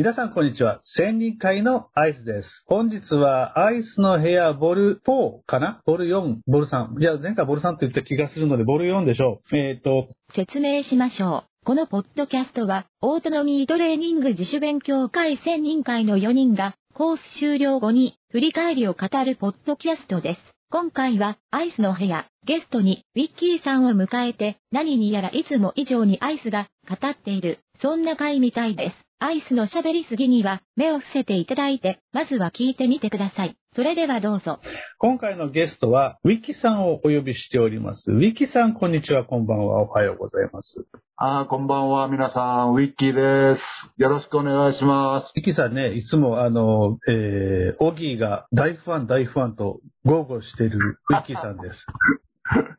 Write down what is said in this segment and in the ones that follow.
皆さんこんにちは。千人会のアイスです。本日はアイスの部屋ボル4かな？ボル4、ボル3。じゃあ前回ボル3と言った気がするのでボル4でしょう。えっ、ー、と。説明しましょう。このポッドキャストは、オートノミートレーニング自主勉強会千人会の4人が、コース終了後に、振り返りを語るポッドキャストです。今回は、アイスの部屋、ゲストに、ウィッキーさんを迎えて、何にやらいつも以上にアイスが、語っている、そんな回みたいです。アイスの喋りすぎには、目を伏せていただいて、まずは聞いてみてください。それではどうぞ。今回のゲストは、ウィキさんをお呼びしております。ウィキさん、こんにちは、こんばんは、おはようございます。あこんばんは、皆さん、ウィッキーです。よろしくお願いします。ウィキさんね、いつも、あの、えー、オギーが大ファン、大ファンと豪語しているウィッキーさんです。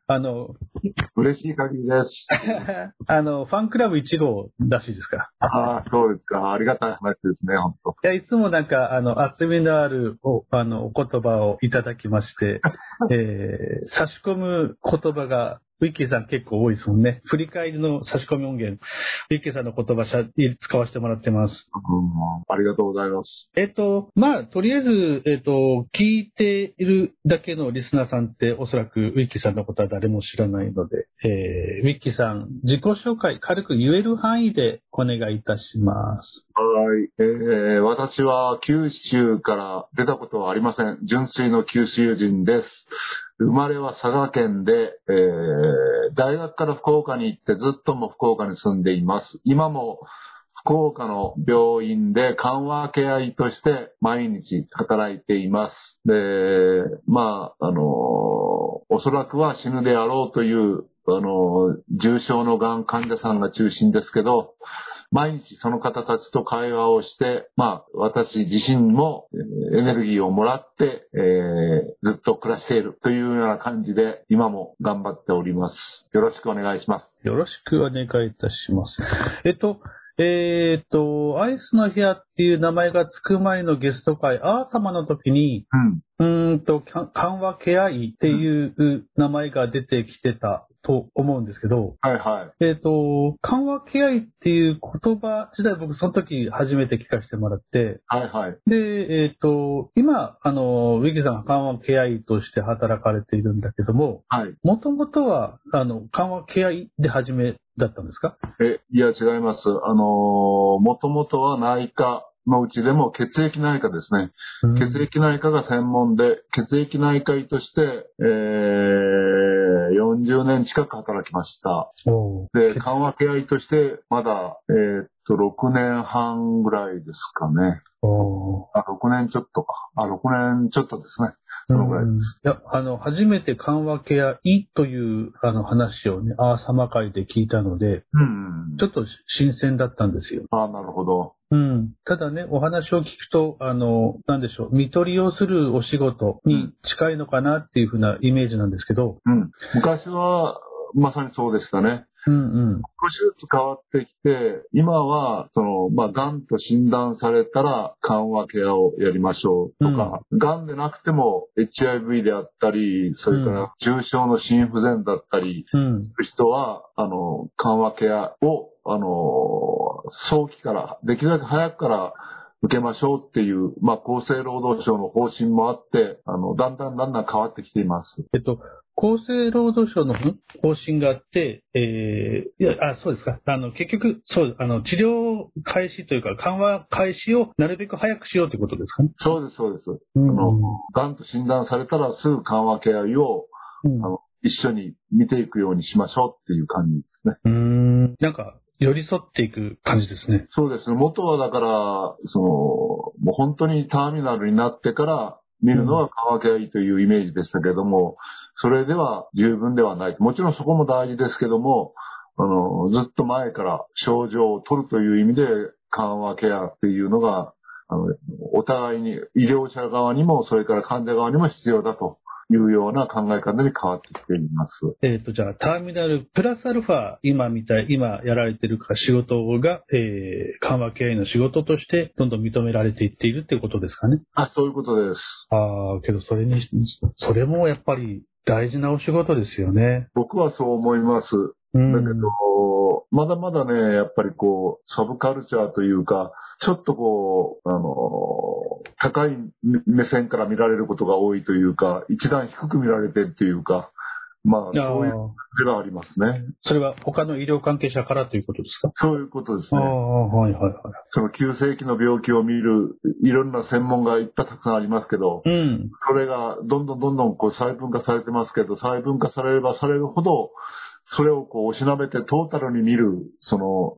あの、嬉しい限りです。あの、ファンクラブ1号らしいですかああ、そうですか。ありがたい話ですね、本当。いや、いつもなんか、あの、厚みのあるお、あの、お言葉をいただきまして、えー、差し込む言葉がウィッキーさん結構多いですもんね。振り返りの差し込み音源、ウィッキーさんの言葉使わせてもらってます。うん、ありがとうございます。えっと、まあ、とりあえず、えっと、聞いているだけのリスナーさんっておそらくウィッキーさんのことは誰も知らないので、えー、ウィッキーさん、自己紹介軽く言える範囲でお願いいたします。はい。えー、私は九州から出たことはありません。純粋の九州人です。生まれは佐賀県で、えー、大学から福岡に行ってずっとも福岡に住んでいます。今も福岡の病院で緩和ケア医として毎日働いています。で、まあ、あの、おそらくは死ぬであろうという、あの、重症のがん患者さんが中心ですけど、毎日その方たちと会話をして、まあ、私自身もエネルギーをもらって、えー、ずっと暮らしているというような感じで、今も頑張っております。よろしくお願いします。よろしくお願いいたします。えっと、えっ、と、アイスの部屋っていう名前がつく前のゲスト会、アー様の時に、うん、うんと、緩和ケア医っていう名前が出てきてたと思うんですけど、はいはい。えっ、と、緩和ケア医っていう言葉自体僕その時初めて聞かせてもらって、はいはい。で、えっ、と、今、あの、ウィキさんが緩和ケア医として働かれているんだけども、はい。もともとは、あの、緩和ケア医で始めだったんですか？え、いや違います。あのもともとは内科のうちでも血液内科ですね。うん、血液内科が専門で、血液内科医として、えー、40年近く働きました。で、緩和ケア医として、まだ、えー、っと、6年半ぐらいですかね。あ、6年ちょっとか。あ、6年ちょっとですね。そのぐらいです。いや、あの、初めて緩和ケア医というあの話をね、アーサマ会で聞いたので、うん、ちょっと新鮮だったんですよ。あなるほど。うん。ただね、お話を聞くと、あの、なんでしょう、見取りをするお仕事に近いのかなっていうふうなイメージなんですけど。うん。昔は、まさにそうでしたね。うんうん、少しずつ変わってきて、今は、その、まあ、癌と診断されたら緩和ケアをやりましょうとか、うん、癌でなくても HIV であったり、それから重症の心不全だったり、うん、人は、あの、緩和ケアを、あの、早期から、できるだけ早くから受けましょうっていう、まあ、厚生労働省の方針もあって、あの、だんだんだんだん変わってきています。えっと、厚生労働省の方針があって、えー、いや、あ、そうですか。あの、結局、そう、あの、治療開始というか、緩和開始をなるべく早くしようということですかね。そうです、そうです。うん、あの、癌と診断されたらすぐ緩和ケア医を、うん、あの、一緒に見ていくようにしましょうっていう感じですね。うん。なんか、寄り添っていく感じですね。そうですね。元はだから、その、もう本当にターミナルになってから、見るのは乾きゃいいというイメージでしたけども、それでは十分ではない。もちろんそこも大事ですけども、あの、ずっと前から症状を取るという意味で緩和ケアっていうのが、あの、お互いに医療者側にも、それから患者側にも必要だというような考え方に変わってきています。えっ、ー、と、じゃあ、ターミナルプラスアルファ、今みたい、今やられてるか仕事が、えー、緩和経営の仕事として、どんどん認められていっているっていうことですかね。あ、そういうことです。ああ、けどそれに、それもやっぱり大事なお仕事ですよね。僕はそう思います。だけど、まだまだね、やっぱりこう、サブカルチャーというか、ちょっとこう、あの、高い目線から見られることが多いというか、一段低く見られてっていうか、まあ、そういう手がありますね。それは他の医療関係者からということですか？そういうことですね。はいはいはい。その急性期の病気を見る、いろんな専門がいっぱいたくさんありますけど、うん、それがどんどんどんどんこう細分化されてますけど、細分化されればされるほど、それをこう、おしなべてトータルに見る、その、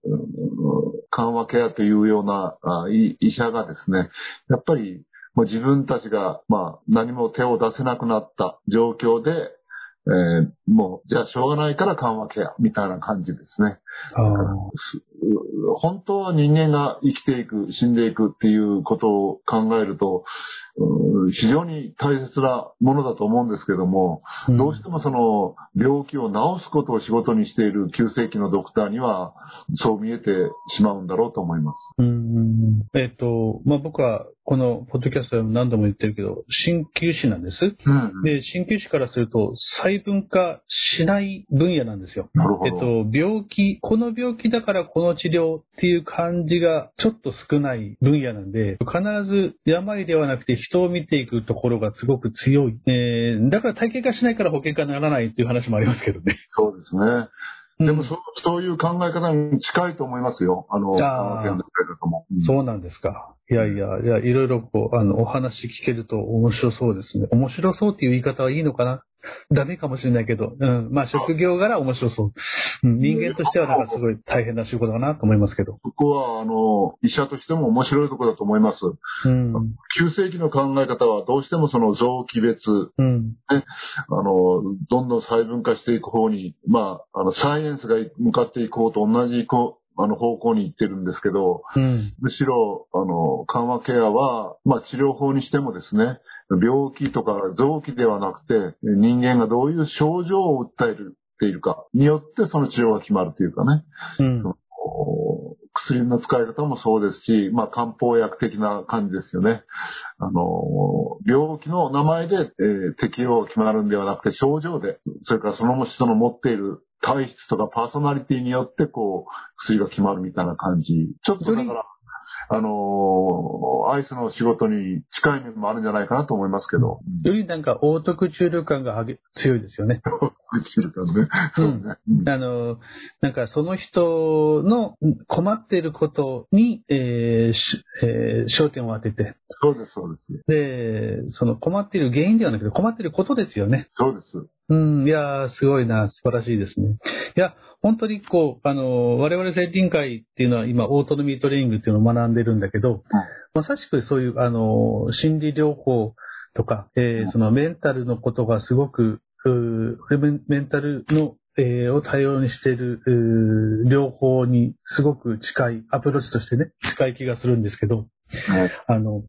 緩和ケアというようなあ医者がですね、やっぱり、自分たちが、まあ、何も手を出せなくなった状況で、えー、もう、じゃあしょうがないから緩和ケア、みたいな感じですね。本当は人間が生きていく、死んでいくっていうことを考えると、非常に大切なものだと思うんですけども、うん、どうしてもその病気を治すことを仕事にしている急性期のドクターには、そう見えてしまうんだろうと思います。うんえっ、ー、と、まあ、僕はこのポッドキャストでも何度も言ってるけど、鍼灸師なんです。うん、で、鍼灸師からすると細分化しない分野なんですよ。なるほど。えっと、病気、この病気だからこの治療っていう感じがちょっと少ない分野なんで、必ず病ではなくて人を見ていくところがすごく強い。えー、だから体系化しないから保険化にならないっていう話もありますけどね。そうですね。でもそ、そういう考え方に近いと思いますよ。あの、あのも、うん、そうなんですか。いやいや、いや、いろいろこう、あの、お話聞けると面白そうですね。面白そうっていう言い方はいいのかな？ダメかもしれないけど、うん。まあ、職業柄面白そう。うん、人間としてはなんかすごい大変な仕事だなと思いますけど。ここは、あの、医者としても面白いところだと思います。うん。急性期の考え方はどうしてもその臓器別、うん。ね、あの、どんどん細分化していく方に、まあ、あの、サイエンスが向かっていこうと同じこう、あの方向に行ってるんですけど、うん、むしろ、あの、緩和ケアは、まあ治療法にしてもですね、病気とか臓器ではなくて、人間がどういう症状を訴えているかによってその治療が決まるというかね。うん、薬の使い方もそうですし、まあ漢方薬的な感じですよね。あの、病気の名前で、えー、適用が決まるんではなくて症状で、それからその人の持っている体質とかパーソナリティによってこう薬が決まるみたいな感じ。ちょっとだからあのアイスの仕事に近い面もあるんじゃないかなと思いますけど。よりなんか、オートクチュール感が強いですよね。オートクチュール感ね。そうね。うん、あの、なんかその人の困っていることに、えーえー、焦点を当てて。そうです、そうです。で、その困っている原因ではなくて困っていることですよね。そうです。うん、いやすごいな、素晴らしいですね。いや、本当にこう、あの、我々設定会っていうのは今、オートノミートレーニングっていうのを学んでるんだけど、まさしくそういう、あの、心理療法とか、えー、そのメンタルのことがすごく、メンタルの、えー、を対応にしている、療法にすごく近い、アプローチとしてね、近い気がするんですけど、はい、あの、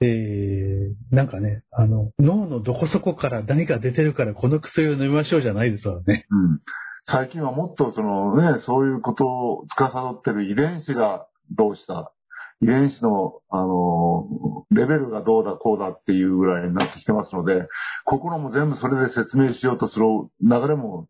えー、なんかね、あの、脳のどこそこから何か出てるからこの薬を飲みましょうじゃないですわね。うん。最近はもっとそのね、そういうことを司ってる遺伝子がどうした、遺伝子の、あの、レベルがどうだこうだっていうぐらいになってきてますので、心も全部それで説明しようとする流れも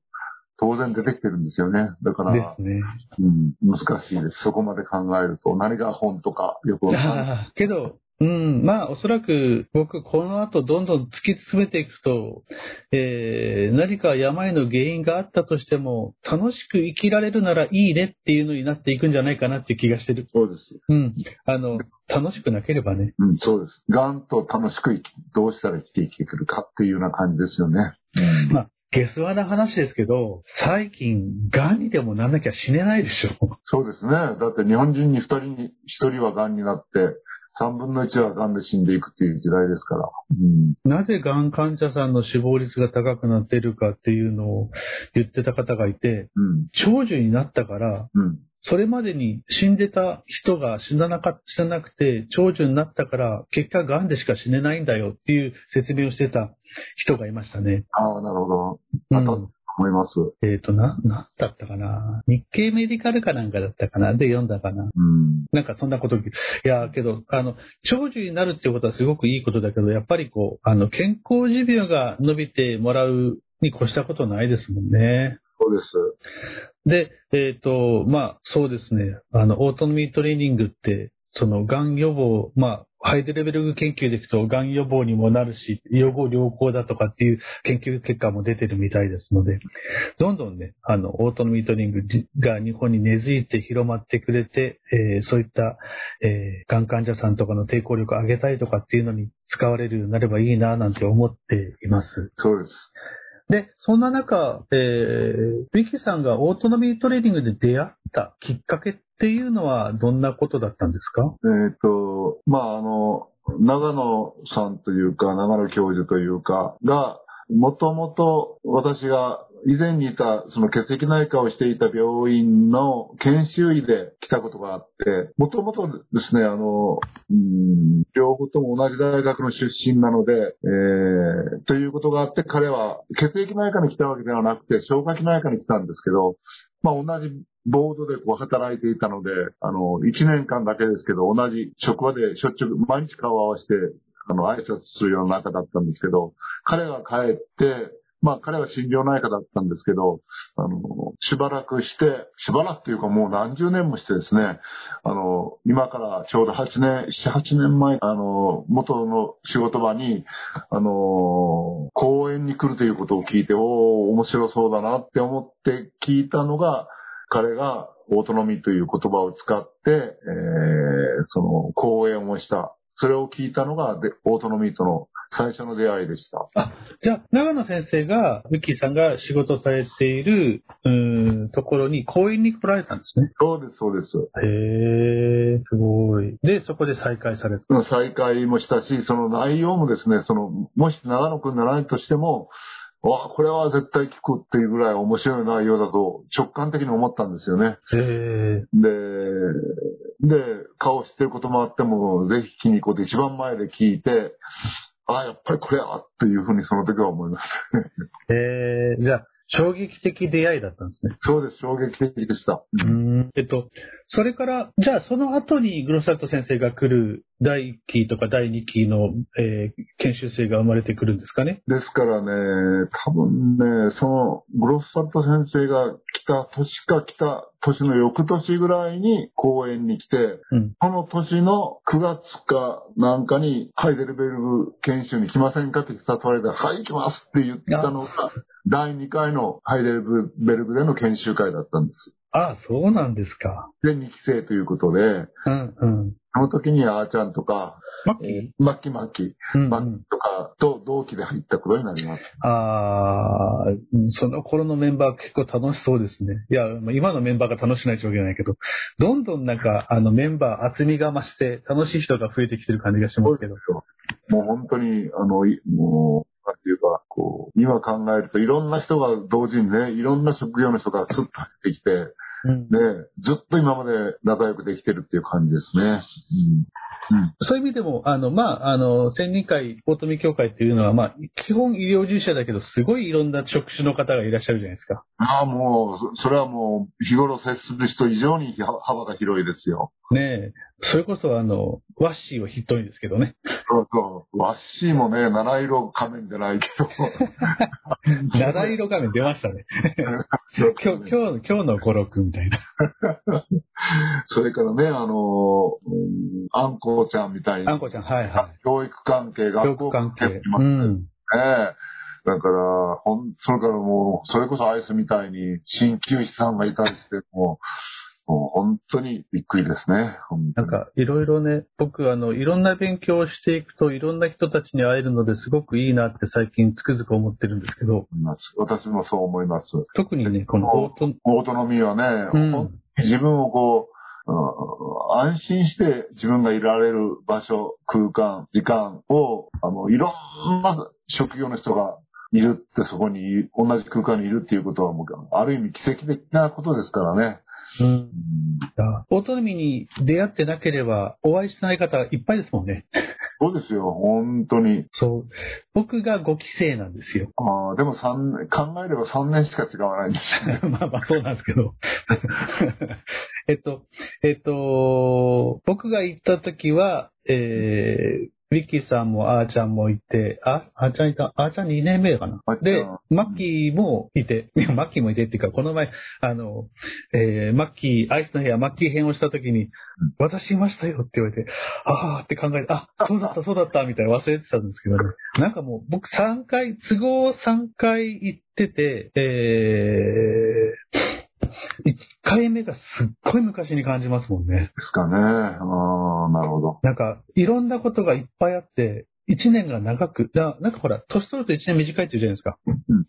当然出てきてるんですよね。だから、ですね。うん、難しいです。そこまで考えると、何が本とかよくわかんない。けど、うん、まあ、おそらく僕、この後どんどん突き進めていくと、えー、何か病の原因があったとしても、楽しく生きられるならいいねっていうのになっていくんじゃないかなっていう気がしてる。そうです。うん。あの、楽しくなければね。うん、そうです。がんと楽しく生き、どうしたら生きていけるかっていうような感じですよね。うん、まあ下世話な話ですけど、最近、癌にでもなんなきゃ死ねないでしょ。そうですね。だって日本人に2人に1人は癌になって、3分の1は癌で死んでいくっていう時代ですから。うん、なぜ癌患者さんの死亡率が高くなっているかっていうのを言ってた方がいて、うん、長寿になったから、うん、それまでに死んでた人が死ななか死ななくて、長寿になったから、結果癌でしか死ねないんだよっていう説明をしてた人がいましたね。ああ、なるほど。また、思います。えっ、ー、と、な、なんだったかな？日経メディカルかなんかだったかな？で読んだかな？うん。なんかそんなこと、いや、けど、あの、長寿になるっていうことはすごくいいことだけど、やっぱりこう、あの、健康寿命が伸びてもらうに越したことないですもんね。そうです。で、えっ、ー、と、まあ、そうですね。あの、オートノミートレーニングって、その、がん予防、まあ、ハイデレベル研究でいくと、がん予防にもなるし、予後良好だとかっていう研究結果も出てるみたいですので、どんどんね、あの、オートノミートリングが日本に根付いて広まってくれて、えー、そういった、えー、がん患者さんとかの抵抗力を上げたいとかっていうのに使われるようになればいいな、なんて思っています。そうです。で、そんな中、えー、ビキさんがオートノミートレーニングで出会ったきっかけっていうのはどんなことだったんですか？えっ、と、まあ、あの、長野さんというか、長野教授というか、が、もともと私が以前にいた、その血液内科をしていた病院の研修医で来たことがあって、もともとですね、あの、うん、両方とも同じ大学の出身なので、えー、ということがあって、彼は血液内科に来たわけではなくて、消化器内科に来たんですけど、まあ同じボードでこう働いていたので、あの、1年間だけですけど、同じ職場でしょっちゅう毎日顔を合わせて、あの、挨拶するような仲だったんですけど、彼が帰って、まあ彼は心療内科だったんですけど、あの、しばらくして、しばらくというかもう何十年もしてですね、あの、今からちょうど8年、7、8年前、あの、元の仕事場に、あの、公園に来るということを聞いて、おお面白そうだなって思って聞いたのが、彼がオートノミーという言葉を使って、えー、その講演をした。それを聞いたのがでオートノミーとの最初の出会いでした。あ、じゃあ、長野先生が、ウッキーさんが仕事されている、うん、ところに講演に来られたんですね。そうです、そうです。へえ、すごい。で、そこで再会された。再会もしたし、その内容もですね、その、もし長野くんならないとしても、わこれは絶対聞くっていうぐらい面白い内容だと直感的に思ったんですよね。で、で、顔知ってることもあっても、ぜひ聞きに行こうって一番前で聞いて、ああ、やっぱりこれやっていうふうにその時は思いました。えー、じゃあ、衝撃的出会いだったんですね。そうです、衝撃的でした。うん。えっと、それから、じゃあその後にグロッサルト先生が来る第1期とか第2期の、えー、研修生が生まれてくるんですかね？ですからね、多分ね、そのグロッサルト先生が来た年か来た年の翌年ぐらいに公演に来て、うん、この年の9月かなんかにハイデルベルグ研修に来ませんかって誘われて、はい、行きますって言ったのが、第2回のハイデルベルグでの研修会だったんです。ああ、そうなんですか。で、2期生ということで、うんうん。その時にあーちゃんとか、マッキー？マッキーマッキー、マッキーとかと同期で入ったことになります。ああ、その頃のメンバー結構楽しそうですね。いや、今のメンバーが楽しないわけないけど、どんどんなんか、あのメンバー厚みが増して楽しい人が増えてきてる感じがしますけど。もう本当に、あの、もう、なんていうか、こう、今考えるといろんな人が同時にね、いろんな職業の人がスッと入ってきて、うん、で、ずっと今まで仲良くできてるっていう感じですね。うんうん、そういう意味でも、あの、まあ、あの、専任会、オートミ協会っていうのは、まあ、基本医療従事者だけど、すごいいろんな職種の方がいらっしゃるじゃないですか。ああ、もう、それはもう、日頃接する人以上に幅が広いですよ。ねえ。それこそ、あの、ワッシーは筆頭にですけどね。そうそう。ワッシーもね、七色仮面じゃないけど。七色仮面出ましたね。今日、今日、今日の五六みたいな。それからね、あの、あんこちゃんみたいな。あんこちゃん、はいはい。教育関係、学校関係。うん。ええだから、ほん、それからもう、それこそアイスみたいに、鍼灸師さんがいたりして、もう、もう本当にびっくりですね。なんかいろいろね、僕あの、いろんな勉強をしていくといろんな人たちに会えるのですごくいいなって最近つくづく思ってるんですけど。私もそう思います。特にね、このオートオートノミーはね、うん、自分をこう、うん、安心して自分がいられる場所、空間、時間を、あの、いろんな職業の人がいるってそこに、同じ空間にいるっていうことはもう、ある意味奇跡的なことですからね。うん。オートノミーに出会ってなければ、お会いしてない方いっぱいですもんね。そうですよ、本当に。そう。僕が5期生なんですよ。ああ、でも3、考えれば3年しか違わないんです まあまあそうなんですけど。えっと、えっと、僕が行った時は、えー、ウィッキーさんもあーちゃんもいて、あ、あーちゃんいた、あーちゃん2年目かな。で、マッキーもいて、マッキーもいてっていうか、この前、あの、えー、マッキー、アイスの部屋、マッキー編をした時に、私いましたよって言われて、あーって考えて、あ、そうだった、そうだった、みたいな忘れてたんですけどね。なんかもう、僕3回、都合3回行ってて、えー、1回目がすっごい昔に感じますもんね。ですかね。ああ、なるほど。なんか、いろんなことがいっぱいあって、1年が長く、ななんかほら、年取ると1年短いって言うじゃないですか。うん、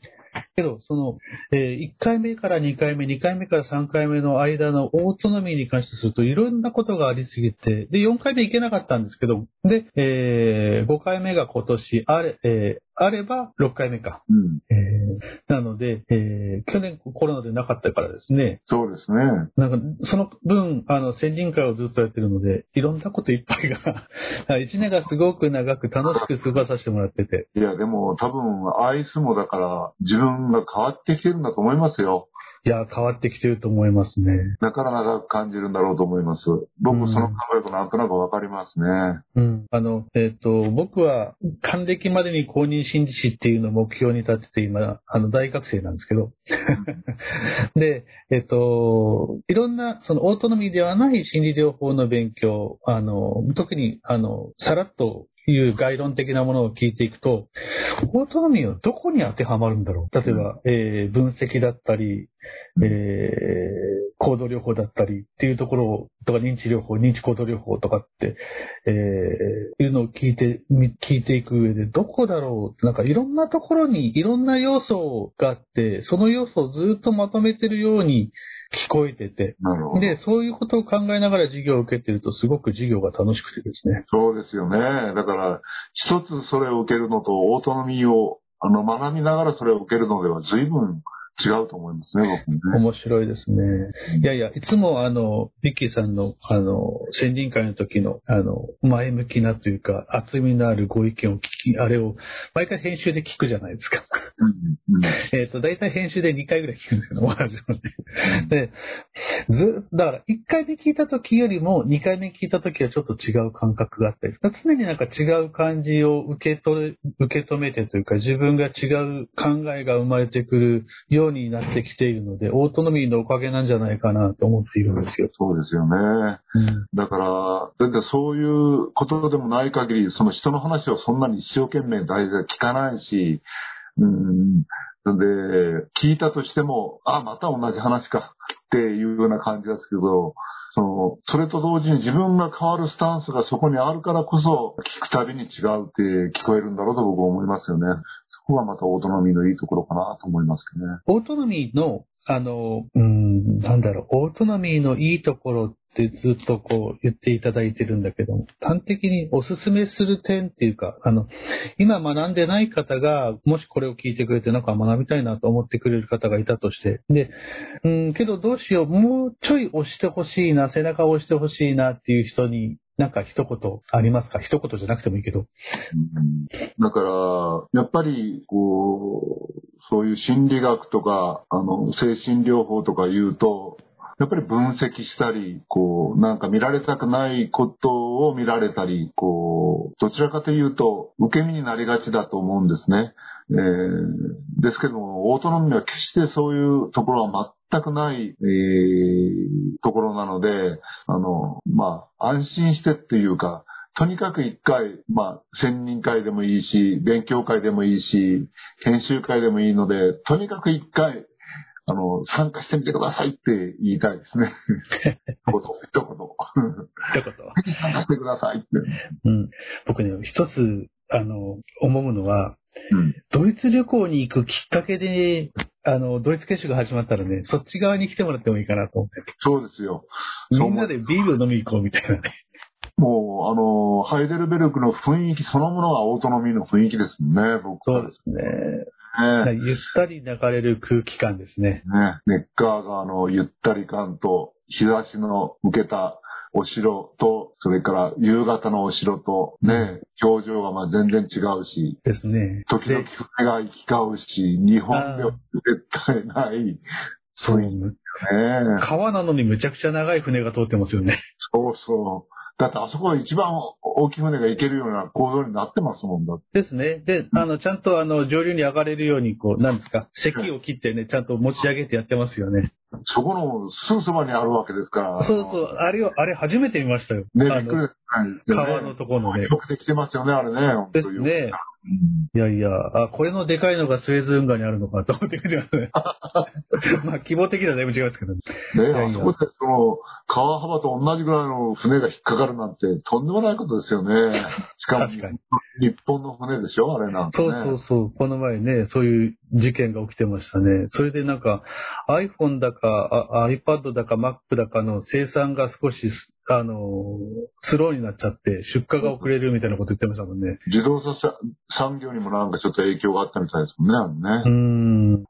けど、その、えー、1回目から2回目、2回目から3回目の間のオートノミーに関してすると、いろんなことがありすぎて、で、4回目行けなかったんですけど、で、えー、5回目が今年あれ、えー、あれば6回目か。うん、えー、なので、えー、去年コロナでなかったからですね。そうですね。なんか、その分、あの、先人会をずっとやってるので、いろんなこといっぱいが 1年がすごく長く楽しく過ごさせてもらってて。いや、でも多分、アイスもだから、自分が変わってきてるんだと思いますよ。いや、変わってきてると思いますね。だから長く感じるんだろうと思います。僕もその考え方なんとなくわかりますね。うん。あの、えっ、ー、と、僕は、還暦までに公認心理師っていうのを目標に立てて今、あの、大学生なんですけど。で、えっ、ー、と、いろんな、その、オートノミーではない心理療法の勉強、あの、特に、あの、さらっという概論的なものを聞いていくと、オートノミーはどこに当てはまるんだろう？例えば、えー、分析だったり、えー、行動療法だったりっていうところとか認知療法、認知行動療法とかって、えー、いうのを聞いて、聞いていく上でどこだろうなんかいろんなところにいろんな要素があって、その要素をずっとまとめてるように聞こえてて、で、そういうことを考えながら授業を受けてると、すごく授業が楽しくてですね。そうですよね。だから、一つそれを受けるのと、オートノミーを、あの、学びながらそれを受けるのでは随分違うと思いますね、僕ね。面白いですね。いやいや、いつもあの、ビッキーさんの、あの、宣伝会の時の、あの、前向きなというか、厚みのあるご意見を聞き、あれを、毎回編集で聞くじゃないですか。うんうん、えっ、と、大体編集で2回ぐらい聞くんですけど、同じのね。で、ず、だから、1回目聞いた時よりも、2回目聞いた時はちょっと違う感覚があったり、常になんか違う感じを受け取る、受け止めてというか、自分が違う考えが生まれてくるようようになってきているので、オートノミーのおかげなんじゃないかなと思っているんですよ。そうですよね。うん、だから、全然そういうことでもない限り、その人の話をそんなに一生懸命大事で聞かないし、うん、で、聞いたとしても、あ、また同じ話かっていうような感じですけど、その、それと同時に自分が変わるスタンスがそこにあるからこそ、聞くたびに違うって聞こえるんだろうと僕は思いますよね。そこはまたオートノミーのいいところかなと思いますけどね。オートノミーの、あの、うん、なんだろう、オートノミーのいいところってずっとこう言っていただいてるんだけども、端的におすすめする点っていうか、あの、今学んでない方が、もしこれを聞いてくれてなんか学びたいなと思ってくれる方がいたとして、で、うん、けどどうしよう、もうちょい押してほしいな、背中を押してほしいなっていう人になんか一言ありますか？一言じゃなくてもいいけど。だから、やっぱり、こう、そういう心理学とか、あの、精神療法とか言うと、やっぱり分析したり、こう、なんか見られたくないことを見られたり、こう、どちらかというと、受け身になりがちだと思うんですね。えー、ですけども、オートノミーは決してそういうところは全くない、えー、ところなので、あの、まあ、安心してっていうか、とにかく一回、まあ、専任会でもいいし、勉強会でもいいし、研修会でもいいので、とにかく一回、あの、参加してみてくださいって言いたいですね。一言、一言。一言。参加してくださいって。うん。僕ね、一つ、あの、思うのは、うん、ドイツ旅行に行くきっかけで、あの、ドイツ研修が始まったらね、そっち側に来てもらってもいいかなと思って。そうですよ。みんなでビールを飲みに行こうみたいなね。もう、あの、ハイデルベルクの雰囲気そのものがオートノミーの雰囲気ですもんね、僕そうですね。ね、ゆったり流れる空気感ですね。ね、ネッカー川のゆったり感と、日差しの受けたお城と、それから夕方のお城と、ね、表情がまあ全然違うし。ですね。時々船が行き交うし、日本では絶対ない、そう。ね川なのにむちゃくちゃ長い船が通ってますよね。そうそう。だってあそこは一番大きい船が行けるような構造になってますもんだですね。で、あの、ちゃんとあの、上流に上がれるように、こう、なんですか、席を切ってね、ちゃんと持ち上げてやってますよね。そこのすぐそばにあるわけですから。そうそう、あれを、あれ初めて見ましたよ。ね、びっくり、ね、川のところのね。よくできてますよね、あれね。ですね。いやいや、あ、これのでかいのがスエズ運河にあるのかと思って見てますね。まあ、規模的にはだいぶ違いますけどね。ねあそこでその、川幅と同じぐらいの船が引っかかるなんて、とんでもないことですよね。しかも、日本の船でしょあれなんて、ね、そうそうそう。この前ね、そういう事件が起きてましたね。それでなんか、iPhone だか、iPad だか Mac だかの生産が少しあの、スローになっちゃって、出荷が遅れるみたいなこと言ってましたもんね。自動車産業にもなんかちょっと影響があったみたいですもんね、あのね。うん。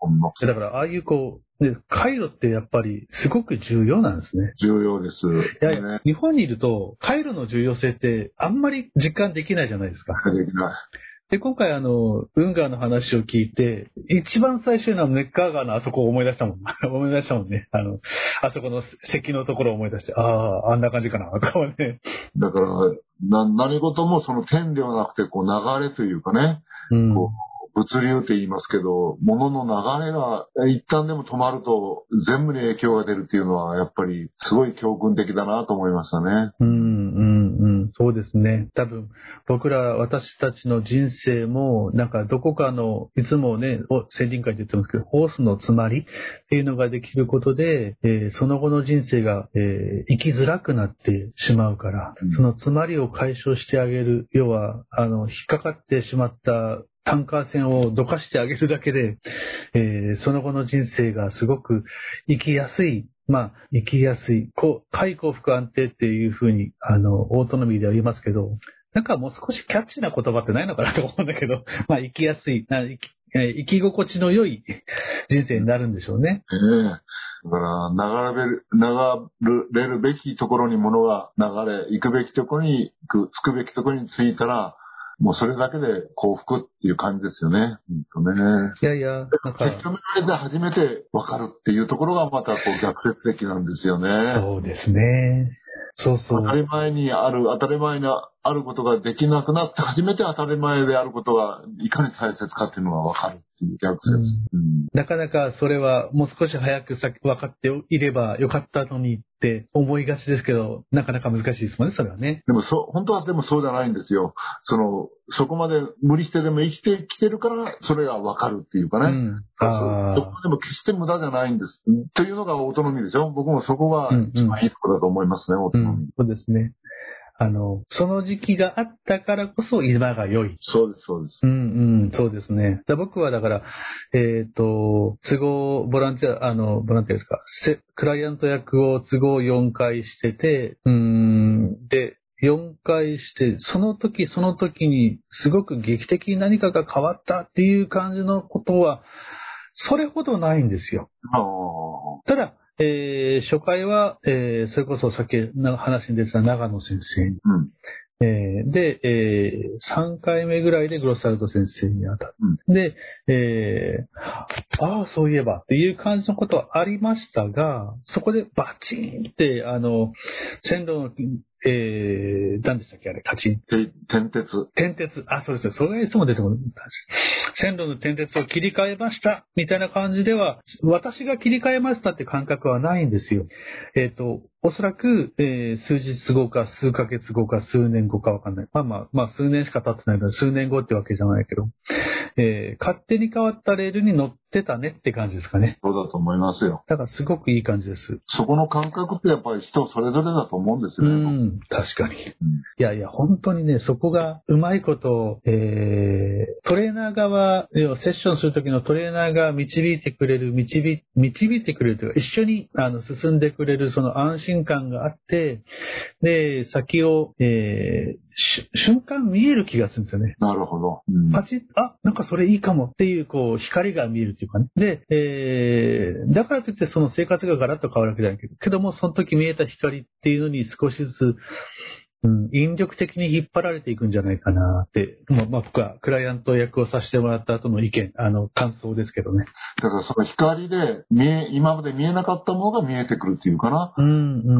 だから、ああいうこう、で、回路ってやっぱりすごく重要なんですね。重要です。いや、ね、日本にいると、回路の重要性ってあんまり実感できないじゃないですか。できない。で、今回あの、運河の話を聞いて、一番最初のネッカー川のあそこを思い出したもん。思い出したもんね。あの、あそこの石のところを思い出して、ああ、あんな感じかな、とかね。だから、な、何事もその点ではなくて、こう流れというかね、うん、こう物流って言いますけど、物の流れが一旦でも止まると全部に影響が出るっていうのはやっぱりすごい教訓的だなと思いましたね。うん、うん、うん。そうですね。多分僕ら、私たちの人生もなんかどこかの、いつもね、先人会で言ってますけど、ホースの詰まりっていうのができることで、えー、その後の人生が、えー、生きづらくなってしまうから、うん、その詰まりを解消してあげる、要は、あの、引っかかってしまったタンカー船をどかしてあげるだけで、えー、その後の人生がすごく生きやすい、まあ、生きやすい、こう、解幸福安定っていうふうに、あの、オートノミーでは言いますけど、なんかもう少しキャッチな言葉ってないのかなと思うんだけど、まあ、生きやすい、生き生き心地の良い人生になるんでしょうね。ええだから流れる、流れるべきところに物が流れ、行くべきところに行く、着くべきところに着いたら、もうそれだけで幸福っていう感じですよね。ほんとね。いやいや、なんか。結局で初めて分かるっていうところがまたこう逆説的なんですよね。そうですね。そうそう。当たり前にある、当たり前なあることができなくなって初めて当たり前であることがいかに大切かっていうのが分かるっていう逆説、うん、なかなかそれはもう少し早く分かっていればよかったのにって思いがちですけど、なかなか難しいですもんね、それはね。でもそ、本当はでもそうじゃないんですよ。その、そこまで無理してでも生きてきてるから、それが分かるっていうかね。うん、あどこでも決して無駄じゃないんです。というのがオートノミーでしょ僕もそこが一番いいところだと思いますね、うん、オートノミー、うん。そうですね。あの、その時期があったからこそ今が良い。そうです、そうです。うんうん、そうですね。僕はだから、えっ、ー、と、都合、ボランティア、あの、ボランティアですか、クライアント役を都合4回してて、うん、で、4回して、その時その時にすごく劇的に何かが変わったっていう感じのことは、それほどないんですよ。ただ、えー、初回は、えー、それこそさっき話に出てた長野先生に。うんえー、で、えー、3回目ぐらいでグロッサルト先生に当たる。うん、で、えー、ああ、そういえばっていう感じのことはありましたが、そこでバチンって、あの、線路のえー、何でしたっけあれ、カチン。点鉄。点鉄。あ、そうですね。それがいつも出てくる。線路の点鉄を切り替えました。みたいな感じでは、私が切り替えましたって感覚はないんですよ。えっ、ー、と、おそらく、えー、数日後か数ヶ月後か数年後かわかんない。まあまあ、まあ数年しか経ってないから数年後ってわけじゃないけど、えー、勝手に変わったレールに乗ってたねって感じですかね。そうだと思いますよ。だからすごくいい感じです。そこの感覚ってやっぱり人それぞれだと思うんですよね。うん、確かに。うん、いやいや、本当にね、そこがうまいこと、えー、トレーナー側、要はセッションするときのトレーナーが導いてくれる、導導いてくれるというか、一緒にあの進んでくれるその安心信感があって、で、先を、えー、瞬間見える気がするんですよね。なるほど。うん、パチッ、あ、なんかそれいいかもっていう、こう、光が見えるっていうかね。で、えー、だからといってその生活がガラッと変わるわけじゃないけど、けどもその時見えた光っていうのに少しずつ、うん、引力的に引っ張られていくんじゃないかなって、まあ、まあ、僕はクライアント役をさせてもらった後の意見、あの、感想ですけどね。だからその光で見え、今まで見えなかったものが見えてくるっていうかな。うん、うん。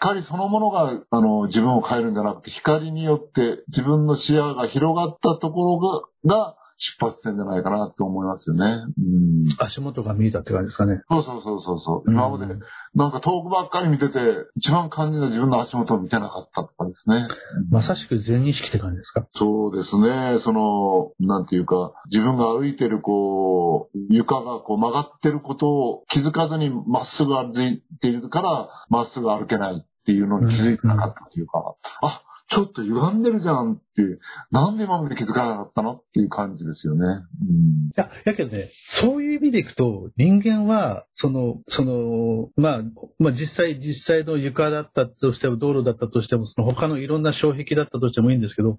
光そのものが、あの、自分を変えるんじゃなくて、光によって自分の視野が広がったところが、が、出発点じゃないかなと思いますよね。うん。足元が見えたって感じですかね。そうそうそうそうそう。今まで、なんか遠くばっかり見てて、一番肝心な自分の足元を見てなかったとかですね。まさしく全意識って感じですか？そうですね。その、なんていうか、自分が歩いてるこう、床がこう曲がってることを気づかずにまっすぐ歩いているから、まっすぐ歩けないっていうのに気づいてなかったというか、うんうん、あ、ちょっと歪んでるじゃんっていう、なんで今まで気づかなかったのっていう感じですよね。うん、いや、やけどね、そういう意味でいくと、人間は、その、その、まあ、まあ実際、実際の床だったとしても、道路だったとしても、その他のいろんな障壁だったとしてもいいんですけど、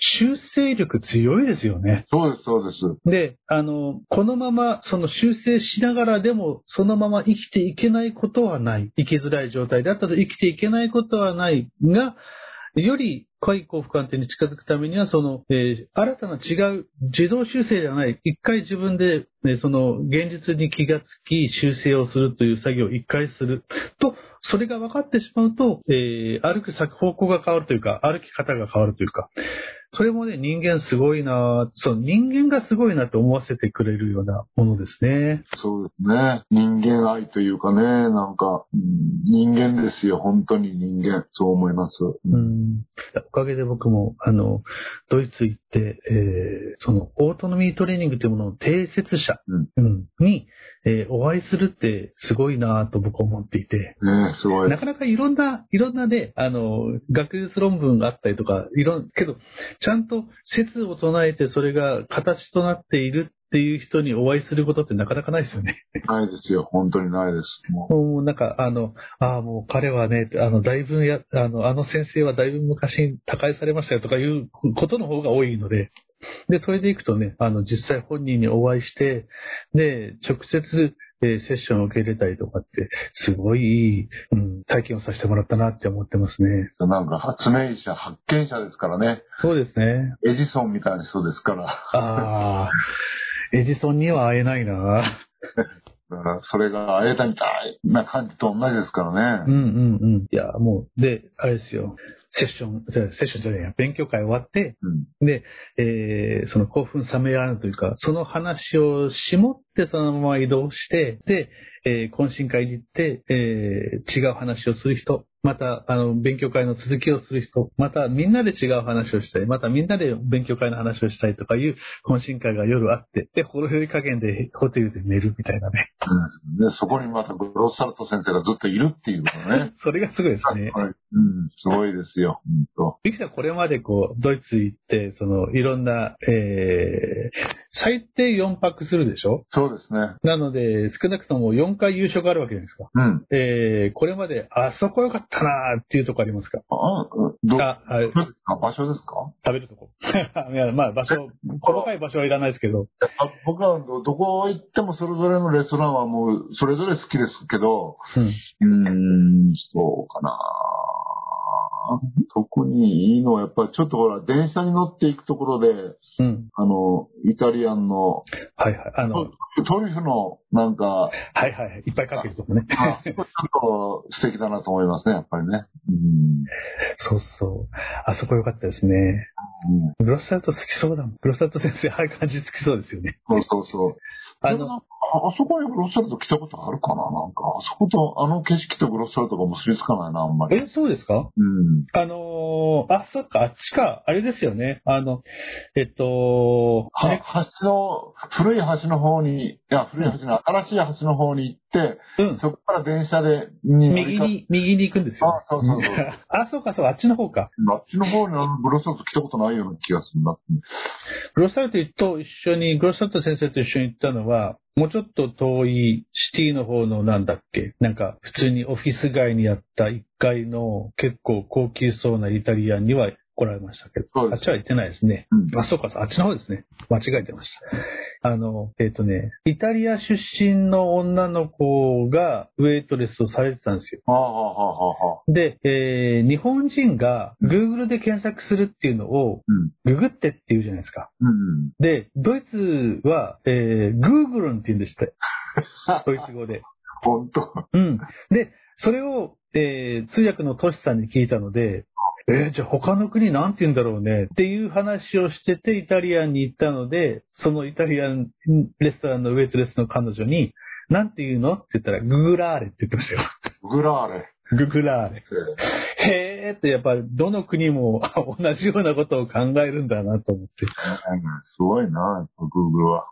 修正力強いですよね。そうです、そうです。で、あの、このまま、その修正しながらでも、そのまま生きていけないことはない。生きづらい状態であったと生きていけないことはないが、より濃い幸福感点に近づくためには、その、えー、新たな違う自動修正ではない、一回自分で、ね、その、現実に気がつき、修正をするという作業を一回する。と、それが分かってしまうと、えー、歩く先方向が変わるというか、歩き方が変わるというか、それもね、人間すごいなそう、人間がすごいなと思わせてくれるようなものですね。そうですね。人間愛というかね、なんか、うん、人間ですよ、本当に人間。そう思います。うん。おかげで僕も、あの、ドイツ行って、えー、その、オートノミートレーニングというものの定説者、うん、に、えー、お会いするってすごいなと僕は思っていて。ねすごい。なかなかいろんな、いろんなね、あの、学術論文があったりとか、いろん、けど、ちゃんと説を唱えてそれが形となっているっていう人にお会いすることってなかなかないですよね。ないですよ。本当にないです。もう、もうなんか、あの、ああ、もう彼はね、あの、だいぶや、あの、あの先生はだいぶ昔に他界されましたよとかいうことの方が多いので、で、それでいくとね、あの、実際本人にお会いして、で、直接、えー、セッションを受け入れたりとかって、すごいうん、体験をさせてもらったなって思ってますね。なんか発明者、発見者ですからね。そうですね。エジソンみたいな人ですから。ああ、エジソンには会えないな。それが会えたみたいな感じと同じですからね。うんうんうん。いや、もう、で、あれですよ。セッション、セッションじゃないや、勉強会終わって、うん、で、えー、その興奮冷めやらぬというか、その話を絞ってそのまま移動して、で、えー、懇親会に行って、えー、違う話をする人、また、あの、勉強会の続きをする人、また、みんなで違う話をしたい、また、みんなで勉強会の話をしたいとかいう懇親会が夜あって、で、ほろ酔い加減でホテルで寝るみたいなね。うん。で、そこにまたグロッサルト先生がずっといるっていうのね。それがすごいですね。はい。うん、すごいですよ。うんと。ゆきさん、これまでこう、ドイツ行って、その、いろんな、えー、最低4泊するでしょ？そうですね。なので、少なくとも4回優勝があるわけですか。うん。えー、これまで、あそこよかったなっていうとこありますか？あ、ど、あ、あれですか？場所ですか？食べるとこ。いや、まあ場所、細かい場所はいらないですけど。あ僕はどこ行ってもそれぞれのレストランはもうそれぞれ好きですけど、うん、うん、そうかな特にいいのは、やっぱりちょっとほら、電車に乗っていくところで、うん、あの、イタリアンの、はいはい、あの、トリュフの、なんか、はいはい、いっぱいかけるとこね。ちょっと素敵だなと思いますね、やっぱりね。うん、そうそう。あそこ良かったですね。うん、グロッサルト好きそうだもん。グロッサルト先生、ああいう感じ好きそうですよね。そうそうそう。あの、あそこにグロッサルト来たことあるかな？なんか、あそこと、あの景色とグロッサルトが結びつかないな、あんまり。え、そうですか？うん。あのー、あ、そっか、あっちか、あれですよね。あの、えっと、は、橋の、古い橋の方に、いや、古い橋の、新しい橋の方に行って、うん、そこから電車で、右に、右に行くんですよ、あ、そうそうそう。あ、そうか、そう、あっちの方か。あっちの方にあのグロッサルト来たことないような気がするな。グロッサルトと一緒に、グロッサルト先生と一緒に行ったのは、もうちょっと遠いシティの方のなんだっけ？なんか普通にオフィス街にあった1階の結構高級そうなイタリアンには5来られましたけど、あっちは行ってないですね。うん、あ、そうか、あっちの方ですね。間違えてました。あの、えっ、ー、とね、イタリア出身の女の子がウェイトレスをされてたんですよ。はあはあはあ、で、えー、日本人が Google で検索するっていうのを、ググってって言うじゃないですか。うん、で、ドイツは、えー、Google って言うんですって。ドイツ語で。本当うん。で、それを、えー、通訳のトシさんに聞いたので、えー、じゃあ他の国なんて言うんだろうねっていう話をしててイタリアンに行ったので、そのイタリアンレストランのウェイトレスの彼女に、なんて言うの？って言ったら、ググラーレって言ってましたよ。ググラーレ。ググラーレ。ってやっぱどの国も 同じようなことを考えるんだなと思って。すごいな、グーグルは。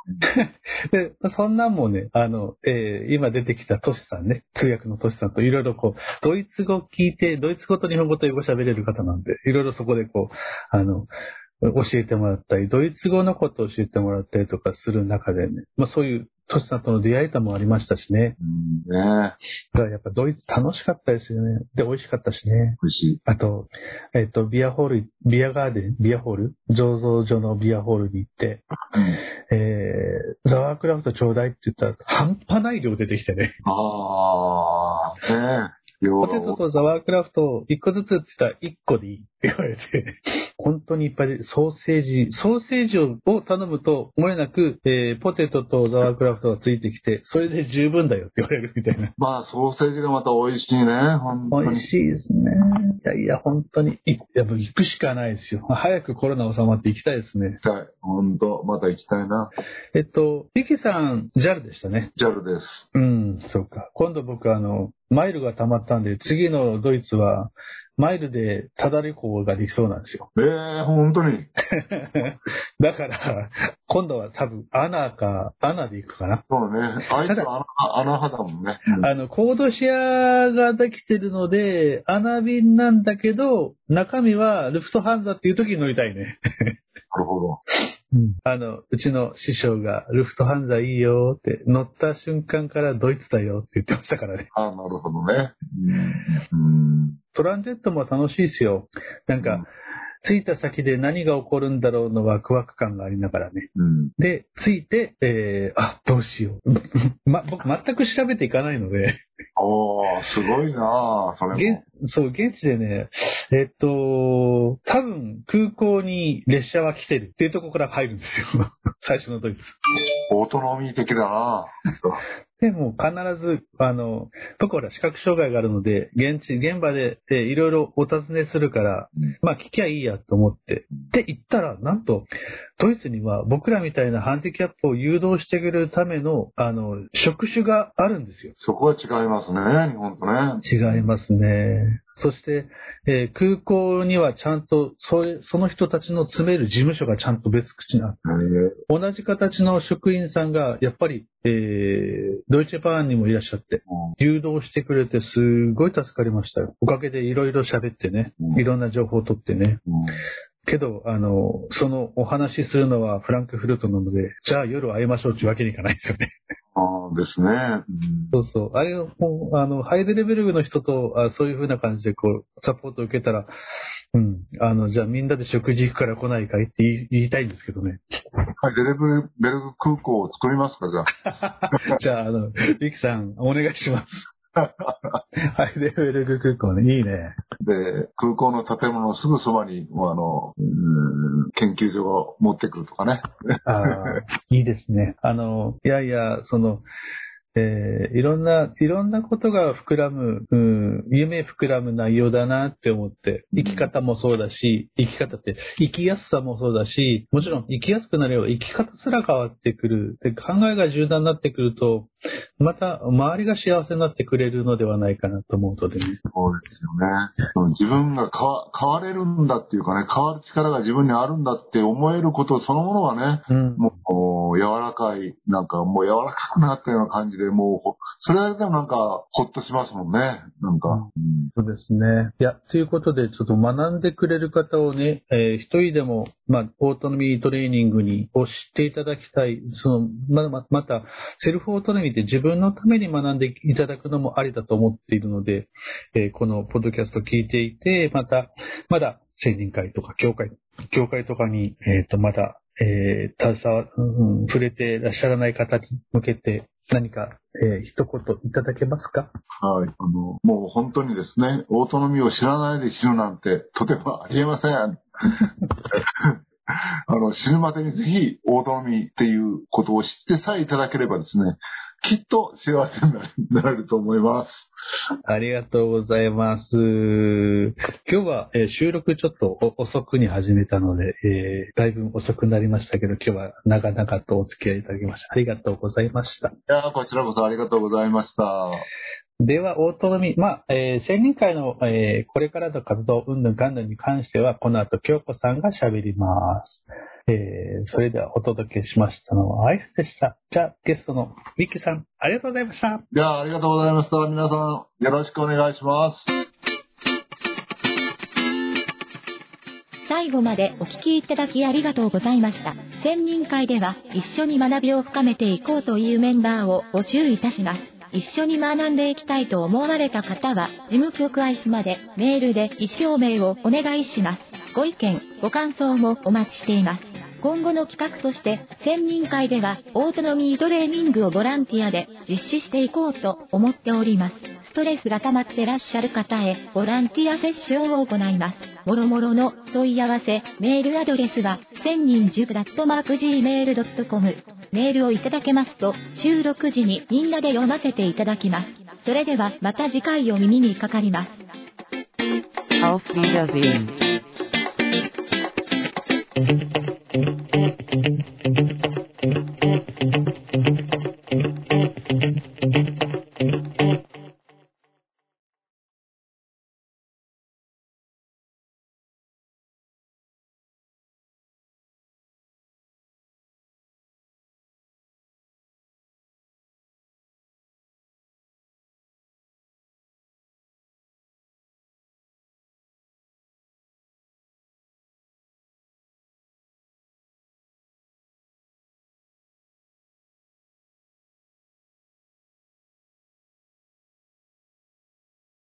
で、そんなんもね、あの、えー、今出てきたトシさんね、通訳のトシさんといろいろこう、ドイツ語聞いて、ドイツ語と日本語と英語喋れる方なんで、いろいろそこでこう、あの、教えてもらったり、ドイツ語のことを教えてもらったりとかする中でね、まあそういうトシさんとの出会いたもありましたしね。うん、ねだからやっぱドイツ楽しかったですよね。で、美味しかったしね。美味しい。あと、えっ、と、ビアホール、ビアガーデン、ビアホール醸造所のビアホールに行って、えー、ザワークラフトちょうだいって言ったら、半端ない量出てきてね。ああ、ねポテトとザワークラフト1個ずつって言ったら1個でいいって言われて、本当にいっぱいで、ソーセージ、ソーセージを頼むと、思えなく、えー、ポテトとザワークラフトがついてきて、それで十分だよって言われるみたいな。まあ、ソーセージがまた美味しいね、本当に。美味しいですね。いやいや、本当に、やっぱ行くしかないですよ。早くコロナ収まって行きたいですね。はい。本当また行きたいな。えっと、リキさん、JAL でしたね。JAL です。うん、そうか。今度僕、あの、マイルが溜まったんで、次のドイツは、マイルでただ旅行ができそうなんですよ。ええー、本当に。だから、今度は多分、アナか、アナで行くかな。そうね。あいつはアナ派だもんね。うん、あの、コードシェアができてるので、アナ便なんだけど、中身はルフトハンザっていう時に乗りたいね。なるほど。うん、あの、うちの師匠が、ルフトハンザいいよって、乗った瞬間からドイツだよって言ってましたからね。ああ、なるほどね。うん、トランジェットも楽しいですよ。なんか、着いた先で何が起こるんだろうのワクワク感がありながらね。うん、で、着いて、えー、あ、どうしよう。ま、僕全く調べていかないのでおー、すごいなそれも。そう、現地でね、えっと、多分空港に列車は来てるっていうところから入るんですよ。最初のドイツ。オートノミー的だな でも必ず、あの、僕は視覚障害があるので、現地、現場でいろいろお尋ねするから、うん、まあ聞きゃいいやと思って。で、行ったら、なんと、ドイツには僕らみたいなハンディキャップを誘導してくれるための、あの、職種があるんですよ。そこは違いますね、日本とね。違いますね。そして、えー、空港にはちゃんとそれ、その人たちの詰める事務所がちゃんと別口にあって、同じ形の職員さんが、やっぱり、えー、ドイツバーンにもいらっしゃって、誘導してくれて、すごい助かりましたよ。おかげでいろいろ喋ってね、いろんな情報を取ってね。けど、あの、そのお話しするのはフランクフルトなので、じゃあ夜会いましょうっていうわけにいかないですよね。ああ、ですね。うん、そうそう。あれもう、あの、ハイデレベルグの人と、あそういう風な感じで、こう、サポートを受けたら、うん、あの、じゃあみんなで食事行くから来ないかい？って言いたいんですけどね。ハイデレベルグ空港を作りますか、じゃあ。じゃあ、あの、リキさん、お願いします。ハイデベルグ空港ね、いいね。で、空港の建物のすぐそばに、あの、研究所を持ってくるとかね。あ いいですね。あの、いやいや、その、えー、いろんな、いろんなことが膨らむ、うん、夢膨らむ内容だなって思って、生き方もそうだし、生き方って生きやすさもそうだし、もちろん生きやすくなれば生き方すら変わってくる。で、考えが柔軟になってくると、また周りが幸せになってくれるのではないかなと思うとです。そうですよね。自分が変われるんだっていうかね、変わる力が自分にあるんだって思えることそのものはね、うん、もう柔らかい、なんかもう柔らかくなったような感じで、もう、それだけでもなんかほっとしますもんね。なんか。うん、そうですね。いや、ということで、ちょっと学んでくれる方をね、えー、一人でも、まあ、オートノミートレーニングに、を知っていただきたい。その、ま、また、セルフオートノミーて自分のために学んでいただくのもありだと思っているので、えー、このポッドキャスト聞いていて、また、まだ青年会とか教会、教会とかに、えっ、ー、と、まだ、えー、携わ、うん、触れていらっしゃらない方に向けて、何か、えー、一言いただけますか？はい。あの、もう本当にですね、オートノミーを知らないで死ぬなんてとてもありえません。あの、死ぬまでにぜひオートノミーっていうことを知ってさえいただければですね、きっと幸せになると思います。ありがとうございます。今日は、えー、収録ちょっと遅くに始めたので、えー、だいぶ遅くなりましたけど、今日は長々とお付き合いいただきました。ありがとうございました。いやこちらこそありがとうございました。では、オートノミー、まあ、えー、青年会の、えー、これからの活動、うんぬんかんぬんに関しては、この後、京子さんが喋ります。えー、それではお届けしましたのはアイスでした。じゃあ、ゲストのミッキーさん、ありがとうございました。いや、ありがとうございました。皆さん、よろしくお願いします。最後までお聞きいただきありがとうございました。専任会では、一緒に学びを深めていこうというメンバーを募集いたします。一緒に学んでいきたいと思われた方は、事務局アイスまでメールで意思表明をお願いします。ご意見、ご感想もお待ちしています。今後の企画として、専任会では、オートノミートレーニングをボランティアで実施していこうと思っております。ストレスが溜まってらっしゃる方へ、ボランティアセッションを行います。もろもろの問い合わせ、メールアドレスは、千人塾ダットマーク Gmail.com。メールをいただけますと、収録時にみんなで読ませていただきます。それではまた次回お耳にかかります。Auf Wiedersehen.